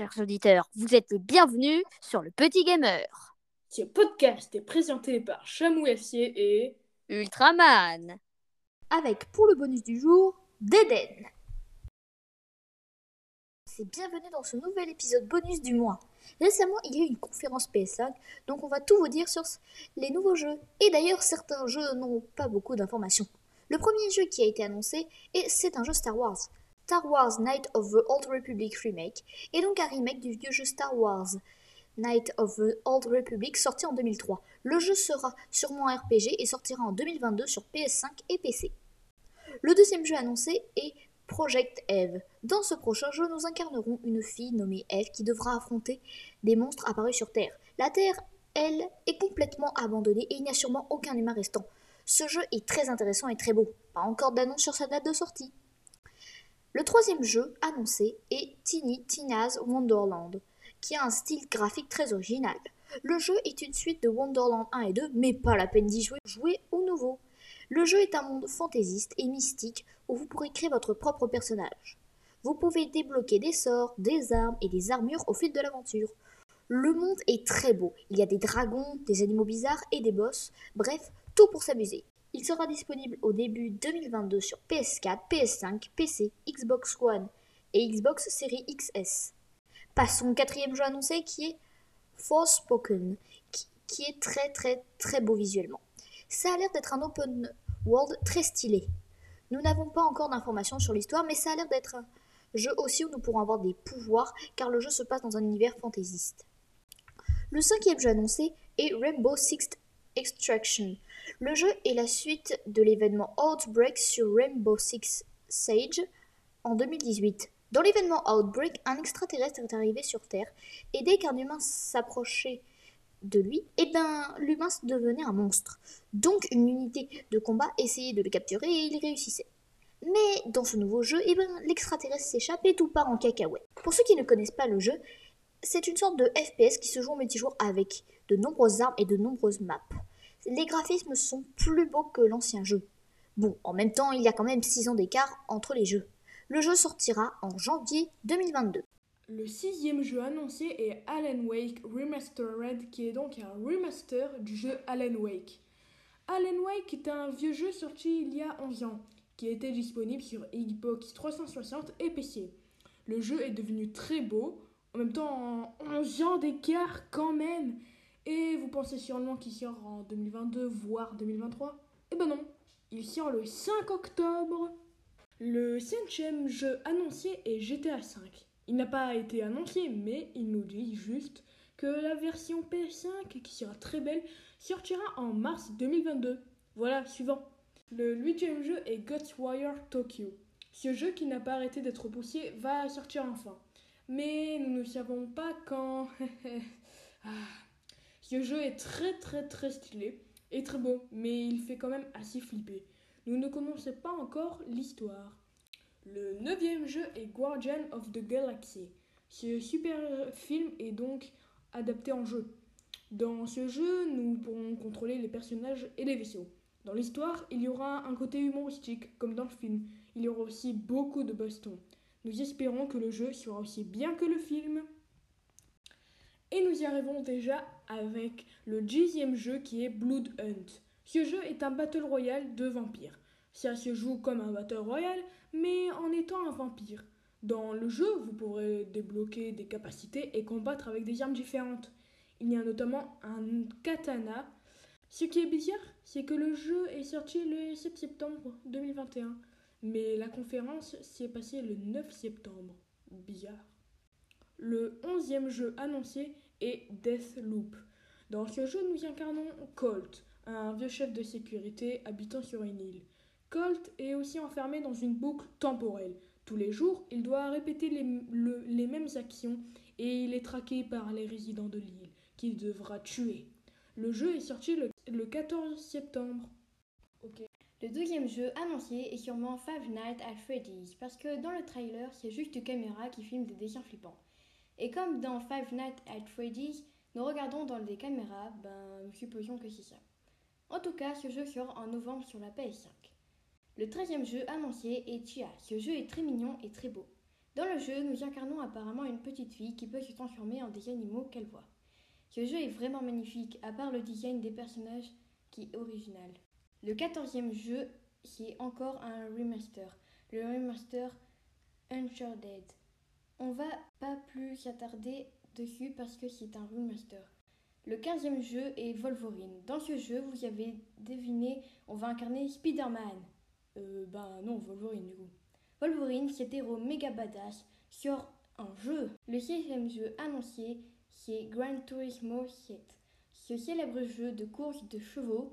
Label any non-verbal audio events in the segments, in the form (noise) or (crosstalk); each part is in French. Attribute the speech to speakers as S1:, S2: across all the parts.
S1: chers auditeurs. Vous êtes les bienvenus sur le Petit Gamer.
S2: Ce podcast est présenté par Chamouessier et
S1: Ultraman.
S3: Avec pour le bonus du jour, Deden. C'est bienvenue dans ce nouvel épisode bonus du mois. Récemment, il y a eu une conférence PS5, donc on va tout vous dire sur les nouveaux jeux. Et d'ailleurs, certains jeux n'ont pas beaucoup d'informations. Le premier jeu qui a été annoncé, et c'est un jeu Star Wars. Star Wars Knight of the Old Republic Remake est donc un remake du vieux jeu Star Wars Knight of the Old Republic sorti en 2003. Le jeu sera sûrement un RPG et sortira en 2022 sur PS5 et PC. Le deuxième jeu annoncé est Project Eve. Dans ce prochain jeu, nous incarnerons une fille nommée Eve qui devra affronter des monstres apparus sur Terre. La Terre, elle, est complètement abandonnée et il n'y a sûrement aucun humain restant. Ce jeu est très intéressant et très beau. Pas encore d'annonce sur sa date de sortie. Le troisième jeu annoncé est Tiny Tina's Wonderland, qui a un style graphique très original. Le jeu est une suite de Wonderland 1 et 2, mais pas la peine d'y jouer, jouez au nouveau. Le jeu est un monde fantaisiste et mystique où vous pourrez créer votre propre personnage. Vous pouvez débloquer des sorts, des armes et des armures au fil de l'aventure. Le monde est très beau, il y a des dragons, des animaux bizarres et des boss, bref, tout pour s'amuser. Il sera disponible au début 2022 sur PS4, PS5, PC, Xbox One et Xbox Series XS. Passons au quatrième jeu annoncé qui est Forspoken, qui, qui est très très très beau visuellement. Ça a l'air d'être un open world très stylé. Nous n'avons pas encore d'informations sur l'histoire, mais ça a l'air d'être un jeu aussi où nous pourrons avoir des pouvoirs, car le jeu se passe dans un univers fantaisiste. Le cinquième jeu annoncé est Rainbow Six Extraction. Le jeu est la suite de l'événement Outbreak sur Rainbow Six Siege en 2018. Dans l'événement Outbreak, un extraterrestre est arrivé sur Terre et dès qu'un humain s'approchait de lui, eh ben, l'humain devenait un monstre. Donc une unité de combat essayait de le capturer et il réussissait. Mais dans ce nouveau jeu, eh ben, l'extraterrestre s'échappe et tout part en cacahuète. Pour ceux qui ne connaissent pas le jeu, c'est une sorte de FPS qui se joue en multijoueur avec de nombreuses armes et de nombreuses maps les graphismes sont plus beaux que l'ancien jeu. Bon, en même temps, il y a quand même 6 ans d'écart entre les jeux. Le jeu sortira en janvier 2022.
S2: Le sixième jeu annoncé est Alan Wake Remastered, qui est donc un remaster du jeu Alan Wake. Alan Wake est un vieux jeu sorti il y a 11 ans, qui était disponible sur Xbox 360 et PC. Le jeu est devenu très beau, en même temps en 11 ans d'écart quand même. Et vous pensez sûrement qu'il sort en 2022, voire 2023 Eh ben non, il sort le 5 octobre. Le cinquième jeu annoncé est GTA V. Il n'a pas été annoncé, mais il nous dit juste que la version PS5, qui sera très belle, sortira en mars 2022. Voilà, suivant. Le huitième jeu est Ghostwire Tokyo. Ce jeu qui n'a pas arrêté d'être repoussé va sortir enfin. Mais nous ne savons pas quand. (laughs) ah. Ce jeu est très très très stylé et très beau, mais il fait quand même assez flipper. Nous ne connaissons pas encore l'histoire. Le neuvième jeu est Guardian of the Galaxy. Ce super film est donc adapté en jeu. Dans ce jeu, nous pourrons contrôler les personnages et les vaisseaux. Dans l'histoire, il y aura un côté humoristique, comme dans le film. Il y aura aussi beaucoup de baston. Nous espérons que le jeu sera aussi bien que le film. Et nous y arrivons déjà avec le dixième jeu qui est Blood Hunt. Ce jeu est un battle royale de vampires. Ça se joue comme un battle royale, mais en étant un vampire. Dans le jeu, vous pourrez débloquer des capacités et combattre avec des armes différentes. Il y a notamment un katana. Ce qui est bizarre, c'est que le jeu est sorti le 7 septembre 2021, mais la conférence s'est passée le 9 septembre. Bizarre. Le onzième jeu annoncé est Deathloop. Dans ce jeu, nous incarnons Colt, un vieux chef de sécurité habitant sur une île. Colt est aussi enfermé dans une boucle temporelle. Tous les jours, il doit répéter les, mêmes actions et il est traqué par les résidents de l'île, qu'il devra tuer. Le jeu est sorti le, le 14 septembre.
S4: Le deuxième jeu annoncé est sûrement Five Nights at Freddy's, parce que dans le trailer, c'est juste une caméra qui filme des dessins flippants. Et comme dans Five Nights at Freddy's, nous regardons dans les caméras, ben nous supposons que c'est ça. En tout cas, ce jeu sort en novembre sur la PS5. Le treizième jeu annoncé est Chia. Ce jeu est très mignon et très beau. Dans le jeu, nous incarnons apparemment une petite fille qui peut se transformer en des animaux qu'elle voit. Ce jeu est vraiment magnifique, à part le design des personnages qui est original. Le quatorzième jeu, c'est encore un remaster, le remaster Uncharted. On va pas plus s'attarder dessus parce que c'est un remaster. Le quinzième jeu est Wolverine. Dans ce jeu, vous avez deviné, on va incarner Spider-Man. Euh, ben non, Wolverine du coup. Wolverine, cet héros méga badass, sur un jeu. Le sixième jeu annoncé, c'est Gran Turismo 7. Ce célèbre jeu de course de chevaux,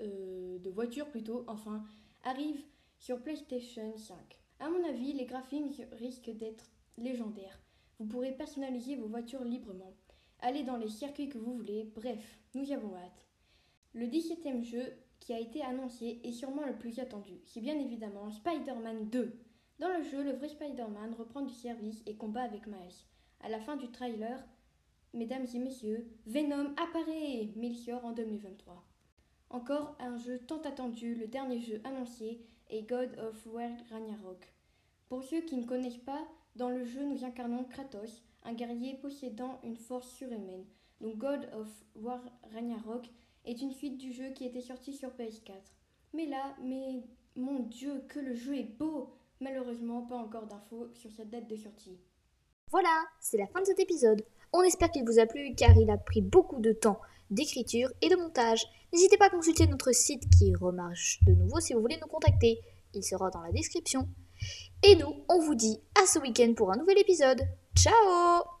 S4: euh, de voitures plutôt, enfin, arrive sur PlayStation 5. À mon avis, les graphismes risquent d'être légendaires. Vous pourrez personnaliser vos voitures librement, aller dans les circuits que vous voulez, bref, nous y avons hâte. Le 17e jeu qui a été annoncé est sûrement le plus attendu, c'est bien évidemment Spider-Man 2. Dans le jeu, le vrai Spider-Man reprend du service et combat avec Miles. À la fin du trailer, mesdames et messieurs, Venom apparaît Melchior en 2023. Encore un jeu tant attendu, le dernier jeu annoncé est God of War Ragnarok. Pour ceux qui ne connaissent pas, dans le jeu nous incarnons Kratos, un guerrier possédant une force surhumaine. Donc God of War Ragnarok est une suite du jeu qui était sorti sur PS4. Mais là, mais mon dieu, que le jeu est beau Malheureusement, pas encore d'infos sur cette date de sortie.
S3: Voilà, c'est la fin de cet épisode. On espère qu'il vous a plu car il a pris beaucoup de temps d'écriture et de montage. N'hésitez pas à consulter notre site qui remarche de nouveau si vous voulez nous contacter. Il sera dans la description. Et nous, on vous dit à ce week-end pour un nouvel épisode. Ciao